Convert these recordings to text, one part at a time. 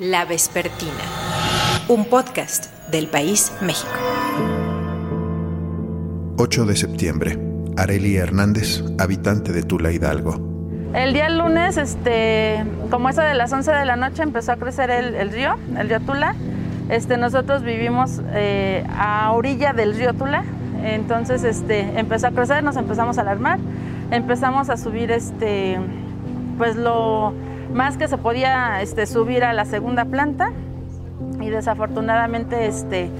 La Vespertina, un podcast del País México. 8 de septiembre. Areli Hernández, habitante de Tula Hidalgo. El día lunes, este, como eso de las 11 de la noche, empezó a crecer el, río, el río Tula. Este, nosotros vivimos eh, a orilla del río Tula, entonces este, empezó a crecer, nos empezamos a alarmar, empezamos a subir este, pues lo más que se podía este, subir a la segunda planta y desafortunadamente este,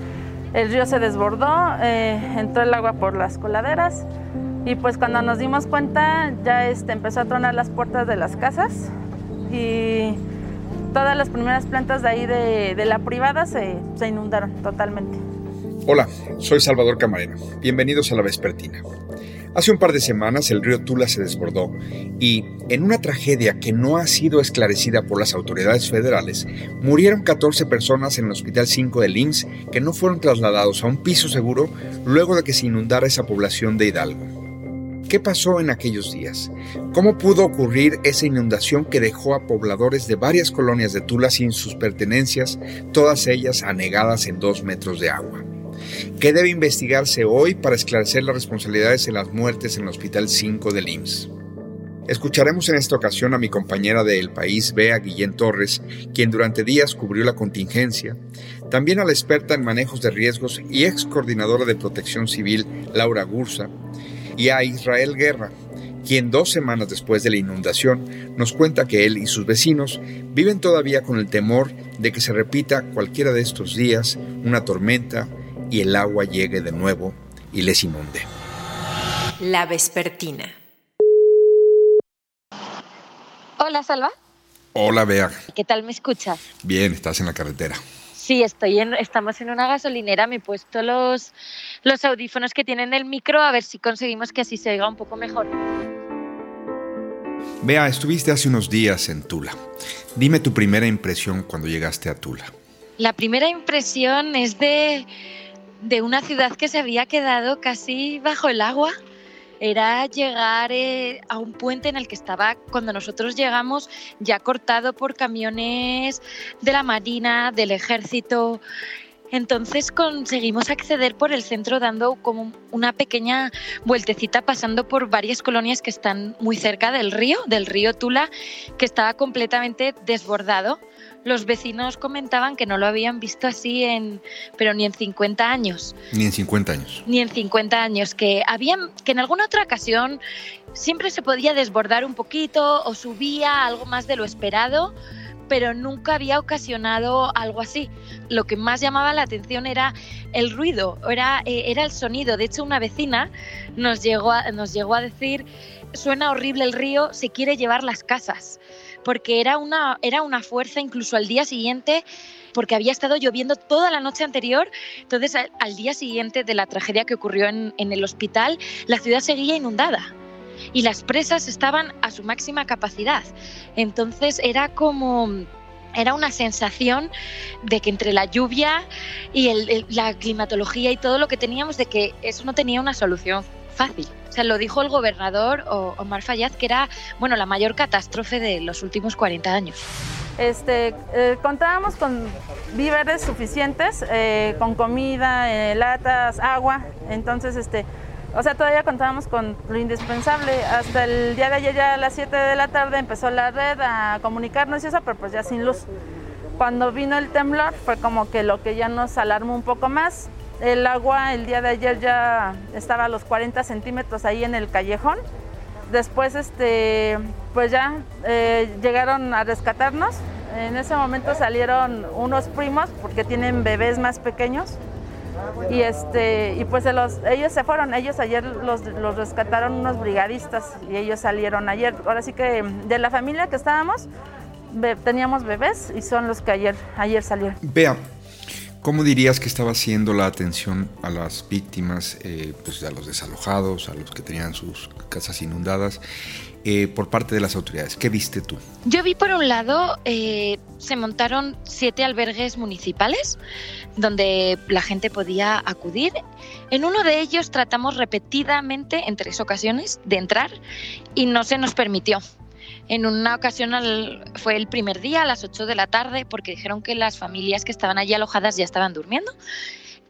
el río se desbordó, eh, entró el agua por las coladeras y pues cuando nos dimos cuenta ya este, empezó a tronar las puertas de las casas y todas las primeras plantas de ahí de, la privada se, inundaron totalmente. Hola, soy Salvador Camarena. Bienvenidos a la Vespertina. Hace un par de semanas el río Tula se desbordó y, en una tragedia que no ha sido esclarecida por las autoridades federales, murieron 14 personas en el Hospital 5 de IMSS que no fueron trasladados a un piso seguro luego de que se inundara esa población de Hidalgo. ¿Qué pasó en aquellos días? ¿Cómo pudo ocurrir esa inundación que dejó a pobladores de varias colonias de Tula sin sus pertenencias, todas ellas anegadas en dos metros de agua? ¿Qué debe investigarse hoy para esclarecer las responsabilidades en las muertes en el Hospital 5 del IMSS? Escucharemos en esta ocasión a mi compañera de El País, Bea Guillén Torres, quien durante días cubrió la contingencia, también a la experta en manejos de riesgos y ex coordinadora de protección civil, Laura Gursa, y a Israel Guerra, quien dos semanas después de la inundación nos cuenta que él y sus vecinos viven todavía con el temor de que se repita cualquiera de estos días una tormenta y el agua llegue de nuevo y les inunde. La Vespertina. Hola, Salva. Hola, Bea. ¿Qué tal me escuchas? Bien, estás en la carretera. Sí, estoy en, estamos en una gasolinera. Me he puesto los, los audífonos que tienen el micro a ver si conseguimos que así se oiga un poco mejor. Bea, estuviste hace unos días en Tula. Dime tu primera impresión cuando llegaste a Tula. La primera impresión es de de una ciudad que se había quedado casi bajo el agua. Era llegar eh, a un puente en el que estaba, cuando nosotros llegamos, ya cortado por camiones de la Marina, del Ejército. Entonces conseguimos acceder por el centro dando como una pequeña vueltecita pasando por varias colonias que están muy cerca del río, del río Tula, que estaba completamente desbordado los vecinos comentaban que no lo habían visto así en, pero ni en 50 años. Ni en 50 años. Ni en 50 años, que habían, que en alguna otra ocasión siempre se podía desbordar un poquito o subía algo más de lo esperado, pero nunca había ocasionado algo así. Lo que más llamaba la atención era el ruido, era, eh, era el sonido. De hecho, una vecina nos llegó nos llegó a decir, suena horrible el río, se quiere llevar las casas porque era una, era una fuerza incluso al día siguiente porque había estado lloviendo toda la noche anterior. Entonces, al, día siguiente de la tragedia que ocurrió en, el hospital, la ciudad seguía inundada y las presas estaban a su máxima capacidad. Entonces, era como... Era una sensación de que entre la lluvia y la climatología y todo lo que teníamos, de que eso no tenía una solución fácil. O sea, lo dijo el gobernador Omar Fayad, que era bueno, la mayor catástrofe de los últimos 40 años. Este, eh, contábamos con víveres suficientes, eh, con comida, eh, latas, agua. Entonces, este, o sea, todavía contábamos con lo indispensable. Hasta el día de ayer, ya a las 7 de la tarde, empezó la red a comunicarnos y eso, pero pues ya sin luz. Cuando vino el temblor, fue como que lo que ya nos alarmó un poco más. El agua el día de ayer ya estaba a los 40 centímetros ahí en el callejón. Después, este, pues ya eh, llegaron a rescatarnos. En ese momento salieron unos primos porque tienen bebés más pequeños. Y, este, y pues ellos se fueron, ellos ayer los, los rescataron unos brigadistas y ellos salieron ayer. Ahora sí que de la familia que estábamos, teníamos bebés y son los que ayer, ayer salieron. Vea, ¿Cómo dirías que estaba haciendo la atención a las víctimas, eh, pues a los desalojados, a los que tenían sus casas inundadas, eh, por parte de las autoridades? ¿Qué viste tú? Yo vi por un lado, eh, se montaron siete albergues municipales donde la gente podía acudir. En uno de ellos tratamos repetidamente, en tres ocasiones, de entrar y no se nos permitió. En una ocasión fue el primer día a las 8 de la tarde porque dijeron que las familias que estaban allí alojadas ya estaban durmiendo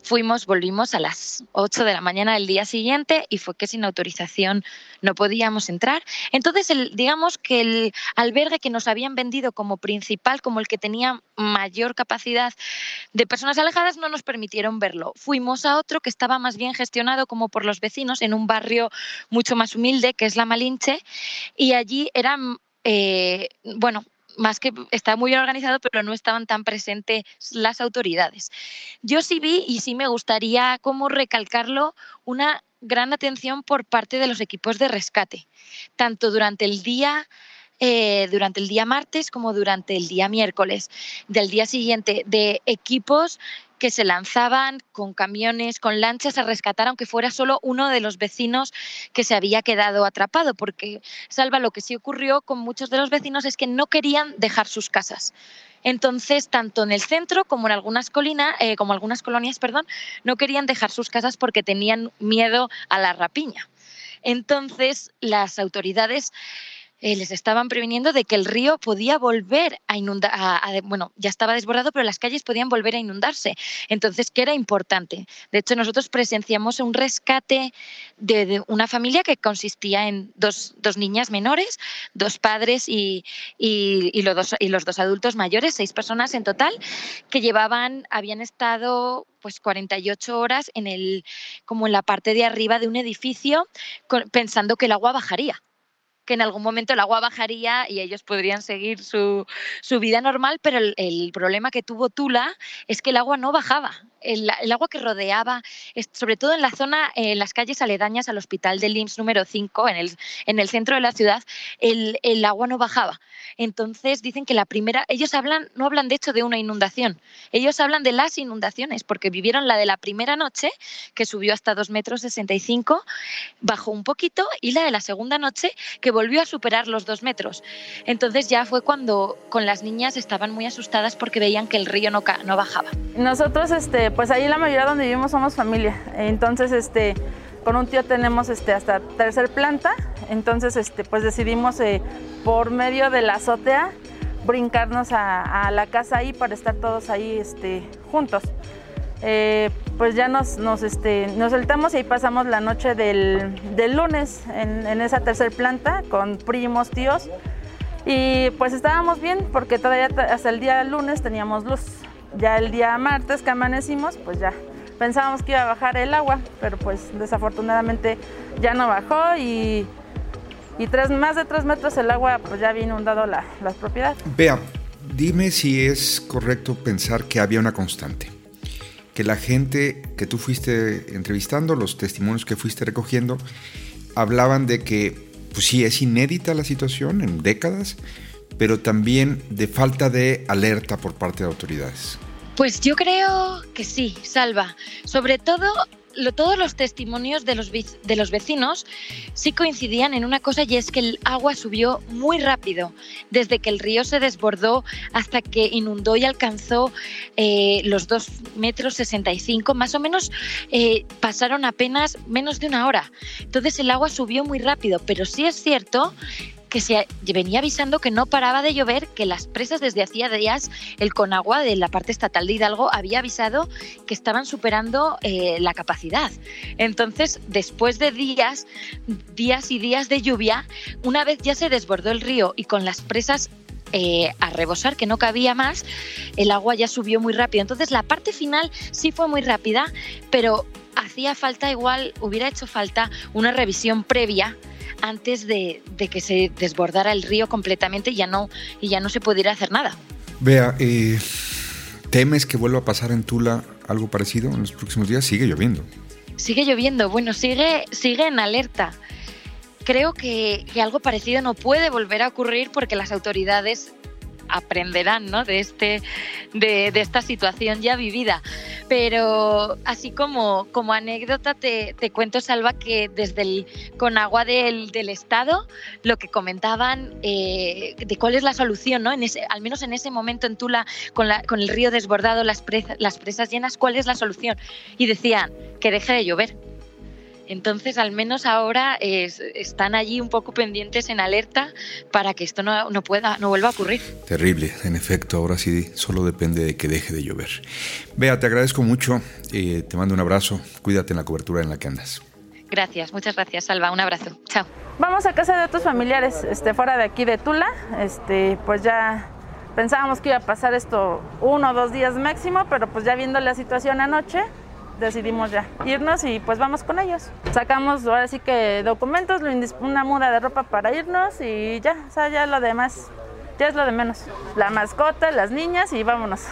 Fuimos, volvimos a las 8 de la mañana del día siguiente y fue que sin autorización no podíamos entrar. Entonces, el, digamos que el albergue que nos habían vendido como principal, como el que tenía mayor capacidad de personas alejadas, no nos permitieron verlo. Fuimos a otro que estaba más bien gestionado como por los vecinos en un barrio mucho más humilde, que es La Malinche, y allí eran eh, bueno, más que está muy organizado, pero no estaban tan presentes las autoridades. Yo sí vi y sí me gustaría como recalcarlo una gran atención por parte de los equipos de rescate, tanto durante el día eh, durante el día martes como durante el día miércoles del día siguiente de equipos que se lanzaban con camiones, con lanchas a rescatar, aunque fuera solo uno de los vecinos que se había quedado atrapado, porque, Salva, lo que sí ocurrió con muchos de los vecinos es que no querían dejar sus casas. Entonces, tanto en el centro como en algunas colinas, eh, como algunas colonias, perdón, no querían dejar sus casas porque tenían miedo a la rapiña. Entonces, las autoridades eh, les estaban previniendo de que el río podía volver a inundar, bueno, ya estaba desbordado, pero las calles podían volver a inundarse. Entonces, ¿qué era importante? De hecho, nosotros presenciamos un rescate de, una familia que consistía en dos, niñas menores, dos padres y, los dos, y los dos adultos mayores, seis personas en total, que llevaban, habían estado pues 48 horas en el, como en la parte de arriba de un edificio pensando que el agua bajaría que en algún momento el agua bajaría y ellos podrían seguir su, vida normal, pero el, problema que tuvo Tula es que el agua no bajaba. El, agua que rodeaba, sobre todo en la zona, en las calles aledañas al hospital del IMSS número 5, en el, en el centro de la ciudad, el, el agua no bajaba. Entonces dicen que la primera, ellos hablan, no hablan de hecho de una inundación, ellos hablan de las inundaciones, porque vivieron la de la primera noche, que subió hasta 2 metros 65, bajó un poquito, y la de la segunda noche, que volvió a superar los 2 metros. Entonces ya fue cuando con las niñas estaban muy asustadas porque veían que el río no, no bajaba. Nosotros, este, pues ahí la mayoría donde vivimos somos familia, entonces este con un tío tenemos este, hasta tercer planta, entonces este, pues decidimos eh, por medio de la azotea brincarnos a, la casa ahí para estar todos ahí este, juntos. Eh, pues ya nos, nos, este, nos soltamos y ahí pasamos la noche del, lunes en, esa tercer planta con primos, tíos. Y pues estábamos bien porque todavía hasta el día lunes teníamos luz. Ya el día martes que amanecimos, pues ya pensábamos que iba a bajar el agua, pero pues desafortunadamente ya no bajó y, y tres, más de tres metros el agua pues ya había inundado la, las propiedades. Vea, dime si es correcto pensar que había una constante, que la gente que tú fuiste entrevistando, los testimonios que fuiste recogiendo, hablaban de que pues sí, es inédita la situación en décadas, pero también de falta de alerta por parte de autoridades. Pues yo creo que sí, Salva. Sobre todo todos los testimonios de los, de los vecinos sí coincidían en una cosa y es que el agua subió muy rápido, desde que el río se desbordó hasta que inundó y alcanzó eh, los 2 metros 65, más o menos eh, pasaron apenas menos de una hora. Entonces el agua subió muy rápido, pero sí es cierto que se venía avisando que no paraba de llover, que las presas desde hacía días, el Conagua de la parte estatal de Hidalgo había avisado que estaban superando eh, la capacidad. Entonces, después de días, días y días de lluvia, una vez ya se desbordó el río y con las presas eh, a rebosar, que no cabía más, el agua ya subió muy rápido. Entonces la parte final sí fue muy rápida, pero hacía falta igual, hubiera hecho falta una revisión previa antes de, que se desbordara el río completamente y ya no, y ya no se pudiera hacer nada. Vea, eh, ¿temes que vuelva a pasar en Tula algo parecido en los próximos días? Sigue lloviendo. Sigue lloviendo, bueno, sigue, sigue en alerta. Creo que, que algo parecido no puede volver a ocurrir porque las autoridades aprenderán ¿no? de, este, de, esta situación ya vivida. Pero así como, como anécdota te, cuento, Salva, que desde el Conagua del, del Estado lo que comentaban eh, de cuál es la solución, ¿no? en ese, al menos en ese momento en Tula, con, la, con el río desbordado, las, las presas llenas, ¿cuál es la solución? Y decían que deje de llover Entonces, al menos ahora están allí un poco pendientes en alerta para que esto no, no, pueda, no vuelva a ocurrir. Terrible, en efecto, ahora sí solo depende de que deje de llover. Bea, te agradezco mucho, eh, te mando un abrazo, cuídate en la cobertura en la que andas. Gracias, muchas gracias, Salva. Un abrazo. Chao. Vamos a casa de otros familiares, este, fuera de aquí de Tula. Este, pues ya pensábamos que iba a pasar esto uno o dos días máximo, pero pues ya viendo la situación anoche, decidimos ya irnos y pues vamos con ellos. Sacamos ahora sí que documentos, una muda de ropa para irnos y ya, o sea, ya lo demás, ya es lo de menos. La mascota, las niñas y vámonos.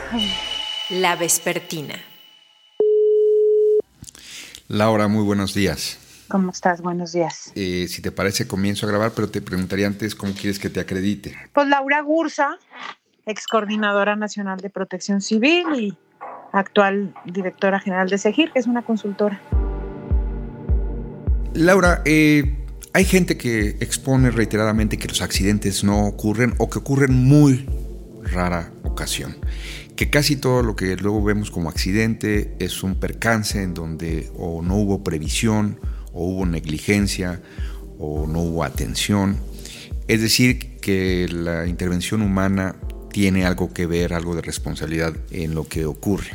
La vespertina. Laura, muy buenos días. ¿Cómo estás? Buenos días. Eh, si te parece, comienzo a grabar, pero te preguntaría antes cómo quieres que te acredite. Pues Laura Gursa, ex coordinadora nacional de protección civil y actual directora general de SEGIR, que es una consultora. Laura, eh, hay gente que expone reiteradamente que los accidentes no ocurren o que ocurren muy rara ocasión que casi todo lo que luego vemos como accidente es un percance en donde o no hubo previsión o hubo negligencia o no hubo atención. Es decir, que la intervención humana tiene algo que ver, algo de responsabilidad en lo que ocurre.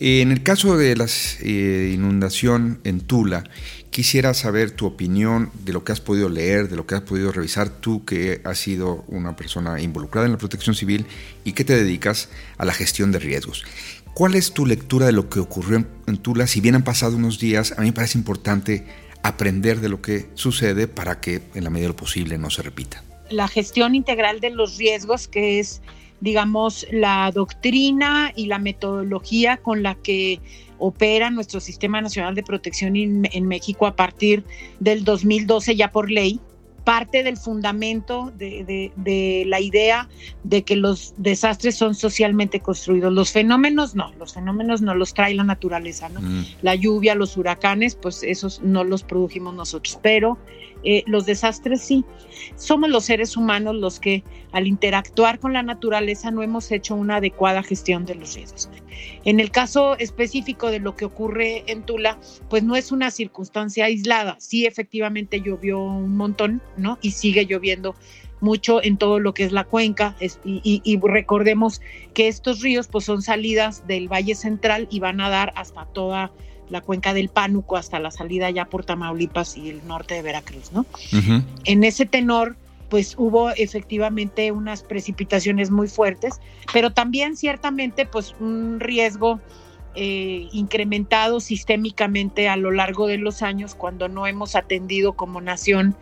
En el caso de la eh, inundación en Tula, quisiera saber tu opinión de lo que has podido leer, de lo que has podido revisar tú que has sido una persona involucrada en la protección civil y que te dedicas a la gestión de riesgos. ¿Cuál es tu lectura de lo que ocurrió en Tula? Si bien han pasado unos días, a mí me parece importante aprender de lo que sucede para que en la medida de lo posible no se repita. La gestión integral de los riesgos, que es, digamos, la doctrina y la metodología con la que opera nuestro Sistema Nacional de Protección en México a partir del 2012 ya por ley, parte del fundamento de, la idea de que los desastres son socialmente construidos. Los fenómenos no, los fenómenos no los trae la naturaleza, ¿no? Mm. La lluvia, los huracanes, pues esos no los produjimos nosotros, pero eh, los desastres sí. Somos los seres humanos los que al interactuar con la naturaleza no hemos hecho una adecuada gestión de los riesgos. En el caso específico de lo que ocurre en Tula, pues no es una circunstancia aislada. Sí, efectivamente llovió un montón, ¿no? Y sigue lloviendo mucho en todo lo que es la cuenca y, y, recordemos que estos ríos pues son salidas del Valle Central y van a dar hasta toda la cuenca del Pánuco hasta la salida ya por Tamaulipas y el norte de Veracruz, ¿no? En ese tenor, pues hubo efectivamente unas precipitaciones muy fuertes, pero también ciertamente pues un riesgo eh, incrementado sistémicamente a lo largo de los años cuando no hemos atendido como nación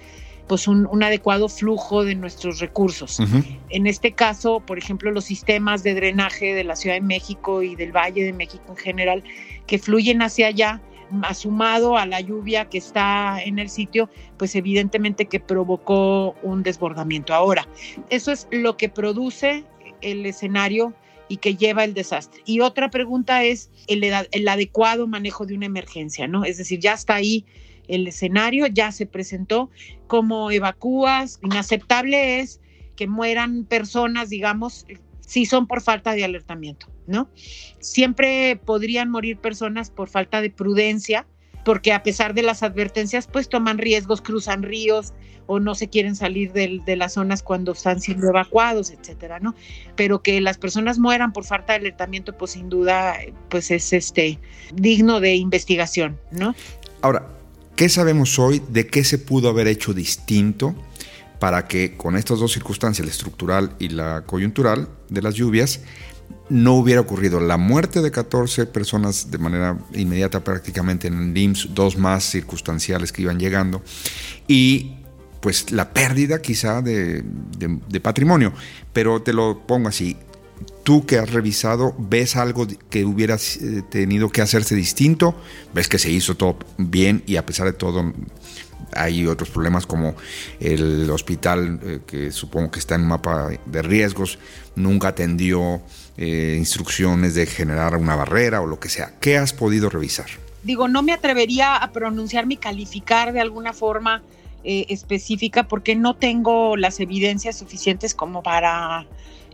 pues un, adecuado flujo de nuestros recursos. En este caso, por ejemplo, los sistemas de drenaje de la Ciudad de México y del Valle de México en general, que fluyen hacia allá, sumado a la lluvia que está en el sitio, pues evidentemente que provocó un desbordamiento. Ahora, eso es lo que produce el escenario y que lleva el desastre. Y otra pregunta es el, el adecuado manejo de una emergencia, ¿no? Es decir, ya está ahí el escenario, ya se presentó, cómo evacúas, inaceptable es que mueran personas, digamos, si son por falta de alertamiento, ¿no? Siempre podrían morir personas por falta de prudencia, porque a pesar de las advertencias, pues toman riesgos, cruzan ríos o no se quieren salir de, de, las zonas cuando están siendo evacuados, etcétera, ¿no? Pero que las personas mueran por falta de alertamiento, pues sin duda, pues es este digno de investigación, ¿no? Ahora, ¿Qué sabemos hoy de qué se pudo haber hecho distinto para que con estas dos circunstancias, la estructural y la coyuntural de las lluvias, no hubiera ocurrido la muerte de 14 personas de manera inmediata prácticamente en el IMSS, dos más circunstanciales que iban llegando, y pues la pérdida quizá de, de patrimonio. Pero te lo pongo así, tú que has revisado, ves algo que hubiera eh, tenido que hacerse distinto, ves que se hizo todo bien y a pesar de todo hay otros problemas como el hospital eh, que supongo que está en un mapa de riesgos, nunca atendió eh, instrucciones de generar una barrera o lo que sea. ¿Qué has podido revisar? Digo, no me atrevería a pronunciarme y calificar de alguna forma específica porque no tengo las evidencias suficientes como para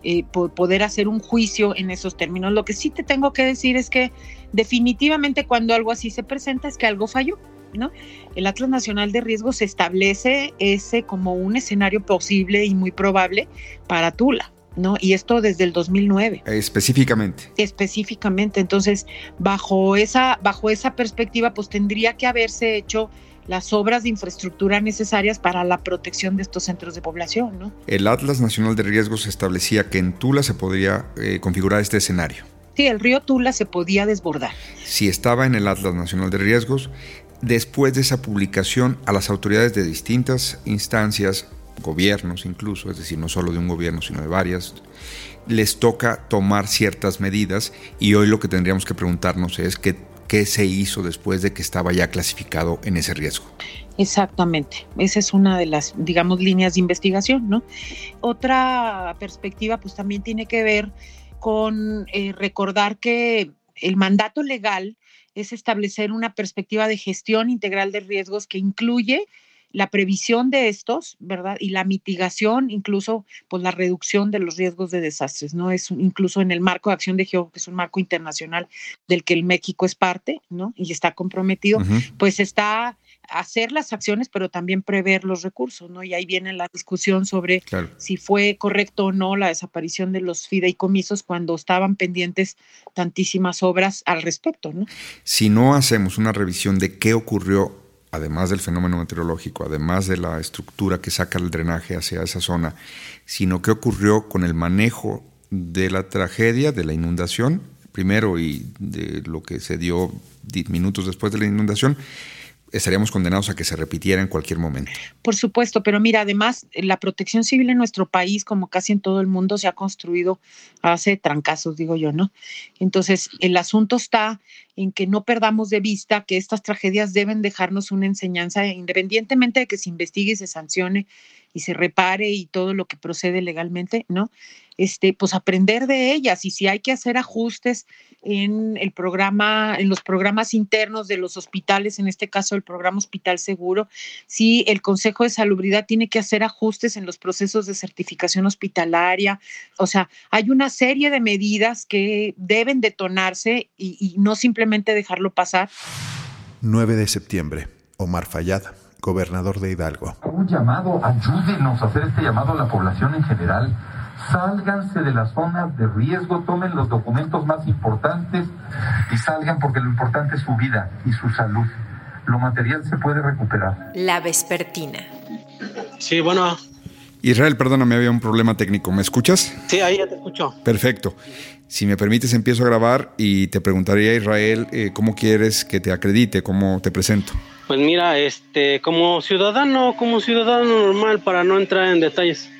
eh, poder hacer un juicio en esos términos. Lo que sí te tengo que decir es que definitivamente cuando algo así se presenta es que algo falló. ¿no? El Atlas Nacional de Riesgos establece ese como un escenario posible y muy probable para Tula. ¿no? Y esto desde el 2009. Específicamente. Específicamente. Entonces, bajo esa, bajo esa perspectiva, pues tendría que haberse hecho las obras de infraestructura necesarias para la protección de estos centros de población. ¿no? El Atlas Nacional de Riesgos establecía que en Tula se podría eh, configurar este escenario. Sí, el río Tula se podía desbordar. Si estaba en el Atlas Nacional de Riesgos, después de esa publicación a las autoridades de distintas instancias, gobiernos incluso, es decir, no solo de un gobierno, sino de varias, les toca tomar ciertas medidas y hoy lo que tendríamos que preguntarnos es qué, qué se hizo después de que estaba ya clasificado en ese riesgo. Exactamente, esa es una de las, digamos, líneas de investigación, ¿no? Otra perspectiva, pues también tiene que ver con eh, recordar que el mandato legal es establecer una perspectiva de gestión integral de riesgos que incluye la previsión de estos, ¿verdad? Y la mitigación, incluso pues la reducción de los riesgos de desastres, ¿no? Es incluso en el marco de acción de Geo, que es un marco internacional del que el México es parte, ¿no? Y está comprometido, pues está hacer las acciones, pero también prever los recursos, ¿no? Y ahí viene la discusión sobre si fue correcto o no la desaparición de los fideicomisos cuando estaban pendientes tantísimas obras al respecto, ¿no? Si no hacemos una revisión de qué ocurrió además del fenómeno meteorológico, además de la estructura que saca el drenaje hacia esa zona, sino qué ocurrió con el manejo de la tragedia, de la inundación, primero y de lo que se dio minutos después de la inundación, estaríamos condenados a que se repitiera en cualquier momento. Por supuesto, pero mira, además, la protección civil en nuestro país, como casi en todo el mundo, se ha construido hace trancazos, digo yo, ¿no? Entonces, el asunto está en que no perdamos de vista que estas tragedias deben dejarnos una enseñanza, independientemente de que se investigue y se sancione y se repare y todo lo que procede legalmente, ¿no? Este, pues aprender de ellas y si hay que hacer ajustes en el programa, en los programas internos de los hospitales, en este caso el programa Hospital Seguro, si el Consejo de Salubridad tiene que hacer ajustes en los procesos de certificación hospitalaria, o sea, hay una serie de medidas que deben detonarse y, y no simplemente dejarlo pasar. 9 de septiembre, Omar Fayad, gobernador de Hidalgo. Un llamado, ayúdenos a hacer este llamado a la población en general. Sálganse de las zonas de riesgo, tomen los documentos más importantes y salgan porque lo importante es su vida y su salud. Lo material se puede recuperar. La vespertina. Sí, bueno. Israel, perdóname, había un problema técnico. ¿Me escuchas? Sí, ahí ya te escucho. Perfecto. Si me permites, empiezo a grabar y te preguntaría, Israel, eh, cómo quieres que te acredite, cómo te presento. Pues mira, este, como ciudadano, como ciudadano normal, para no entrar en detalles.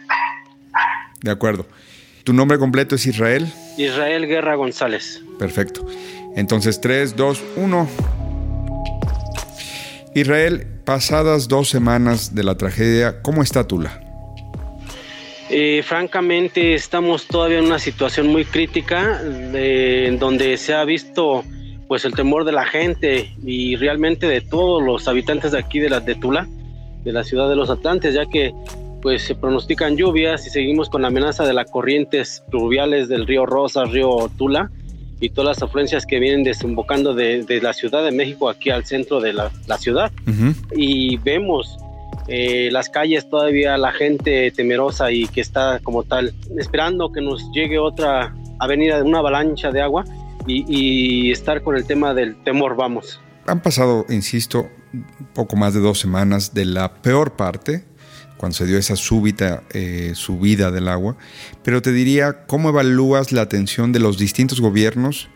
De acuerdo. ¿Tu nombre completo es Israel? Israel Guerra González. Perfecto. Entonces, 3, 2, 1. Israel, pasadas dos semanas de la tragedia, ¿cómo está Tula? Eh, francamente, estamos todavía en una situación muy crítica, en donde se ha visto pues el temor de la gente y realmente de todos los habitantes de aquí de la de Tula, de la ciudad de los Atlantes, ya que pues se pronostican lluvias y seguimos con la amenaza de las corrientes pluviales del río Rosa, río Tula y todas las afluencias que vienen desembocando de, la Ciudad de México aquí al centro de la, ciudad. Y vemos eh, las calles todavía la gente temerosa y que está como tal esperando que nos llegue otra avenida, de una avalancha de agua y, estar con el tema del temor, vamos. Han pasado, insisto, poco más de dos semanas de la peor parte, cuando se dio esa súbita eh, subida del agua, pero te diría, ¿cómo evalúas la atención de los distintos gobiernos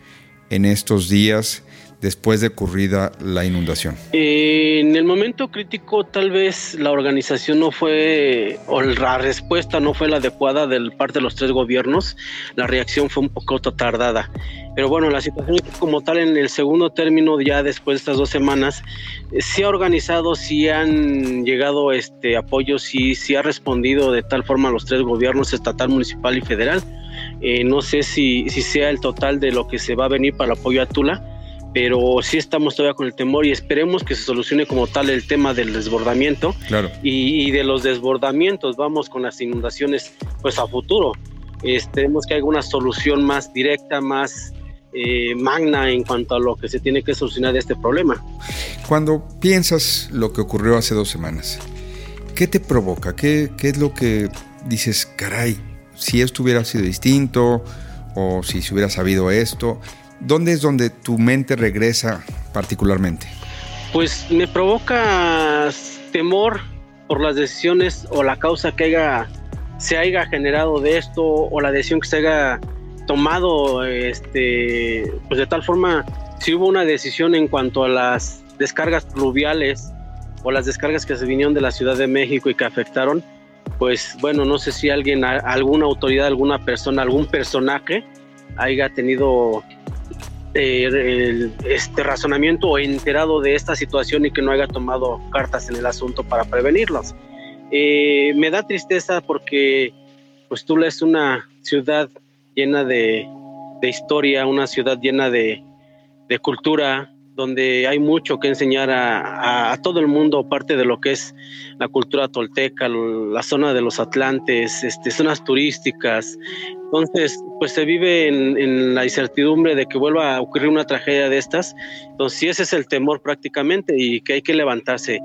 en estos días después de ocurrida la inundación? en el momento crítico tal vez la organización no fue, o la respuesta no fue la adecuada de parte de los tres gobiernos, la reacción fue un poco tardada. Pero bueno, la situación como tal en el segundo término, ya después de estas dos semanas, eh, se ha organizado, sí han llegado este apoyos, sí, sí ha respondido de tal forma a los tres gobiernos, estatal, municipal y federal. Eh, no sé si, si sea el total de lo que se va a venir para el apoyo a Tula, pero sí estamos todavía con el temor y esperemos que se solucione como tal el tema del desbordamiento claro. y, de los desbordamientos, vamos con las inundaciones pues a futuro. Esperemos que haya una solución más directa, más eh, magna en cuanto a lo que se tiene que solucionar de este problema. Cuando piensas lo que ocurrió hace dos semanas, ¿qué te provoca? ¿Qué, qué es lo que dices, caray, si esto hubiera sido distinto o si se hubiera sabido esto? ¿Dónde es donde tu mente regresa particularmente? Pues me provoca temor por las decisiones o la causa que haya, se haya generado de esto o la decisión que se haya tomado, este, pues de tal forma, si hubo una decisión en cuanto a las descargas pluviales o las descargas que se vinieron de la Ciudad de México y que afectaron, pues bueno, no sé si alguien, alguna autoridad, alguna persona, algún personaje haya tenido eh, este razonamiento o enterado de esta situación y que no haya tomado cartas en el asunto para prevenirlos. Eh, me da tristeza porque pues Tula es una ciudad llena de, historia, una ciudad llena de, de, cultura, donde hay mucho que enseñar a, todo el mundo, parte de lo que es la cultura tolteca, la zona de los Atlantes, este, zonas turísticas. Entonces, pues se vive en, la incertidumbre de que vuelva a ocurrir una tragedia de estas. Entonces, sí, ese es el temor prácticamente y que hay que levantarse.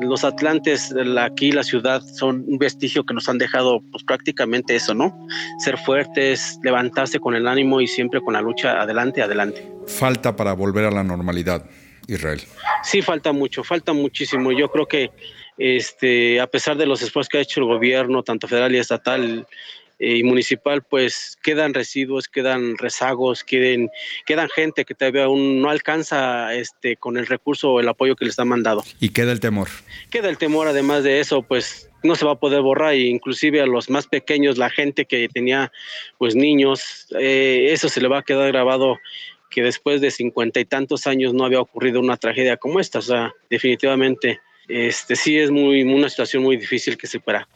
Los Atlantes, aquí la ciudad, son un vestigio que nos han dejado pues prácticamente eso, ¿no? Ser fuertes, levantarse con el ánimo y siempre con la lucha adelante, adelante falta para volver a la normalidad, Israel? Sí, falta mucho, falta muchísimo. Yo creo que este, a pesar de los esfuerzos que ha hecho el gobierno, tanto federal y estatal y municipal, pues quedan residuos, quedan rezagos, queden, quedan gente que todavía aún no alcanza este, con el recurso o el apoyo que les ha mandado. ¿Y queda el temor? Queda el temor, además de eso, pues no se va a poder borrar e inclusive a los más pequeños, la gente que tenía pues niños, eh, eso se le va a quedar grabado que después de cincuenta y tantos años no había ocurrido una tragedia como esta. O sea, definitivamente, este sí es muy una situación muy difícil que se pueda.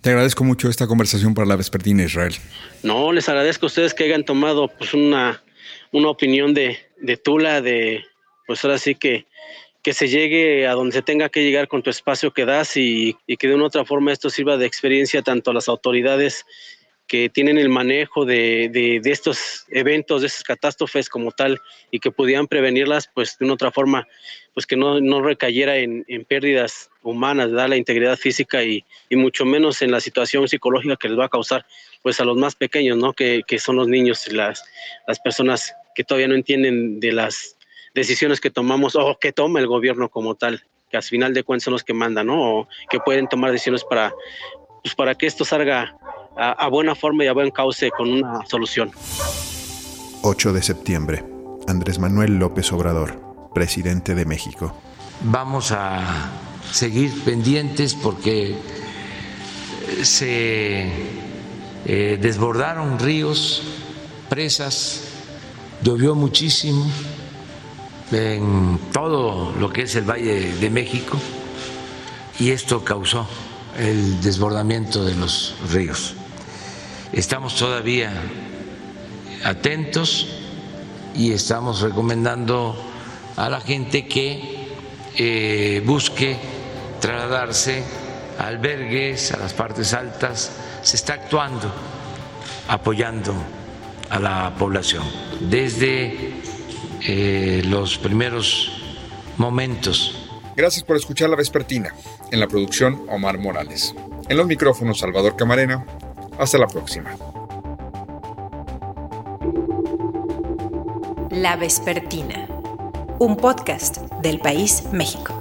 Te agradezco mucho esta conversación para la vespertina Israel. No, les agradezco a ustedes que hayan tomado pues una, una opinión de, de Tula, de pues ahora sí que, que se llegue a donde se tenga que llegar con tu espacio que das y, y que de una otra forma esto sirva de experiencia tanto a las autoridades que tienen el manejo de, de, estos eventos, de estas catástrofes como tal, y que pudieran prevenirlas, pues de una otra forma, pues que no, no recayera en, en, pérdidas humanas, da la integridad física y, y, mucho menos en la situación psicológica que les va a causar, pues a los más pequeños, ¿no? Que, que son los niños, las, las personas que todavía no entienden de las decisiones que tomamos o que toma el gobierno como tal, que al final de cuentas son los que mandan, ¿no? O que pueden tomar decisiones para, pues para que esto salga a, buena forma y a buen cauce con una solución. 8 de septiembre. Andrés Manuel López Obrador, presidente de México. Vamos a seguir pendientes porque se eh, desbordaron ríos, presas, llovió muchísimo en todo lo que es el Valle de México y esto causó el desbordamiento de los ríos. Estamos todavía atentos y estamos recomendando a la gente que eh, busque trasladarse a albergues, a las partes altas. Se está actuando apoyando a la población desde eh, los primeros momentos. Gracias por escuchar La Vespertina. En la producción, Omar Morales. En los micrófonos, Salvador Camarena hasta la próxima. La Vespertina, un podcast del País México.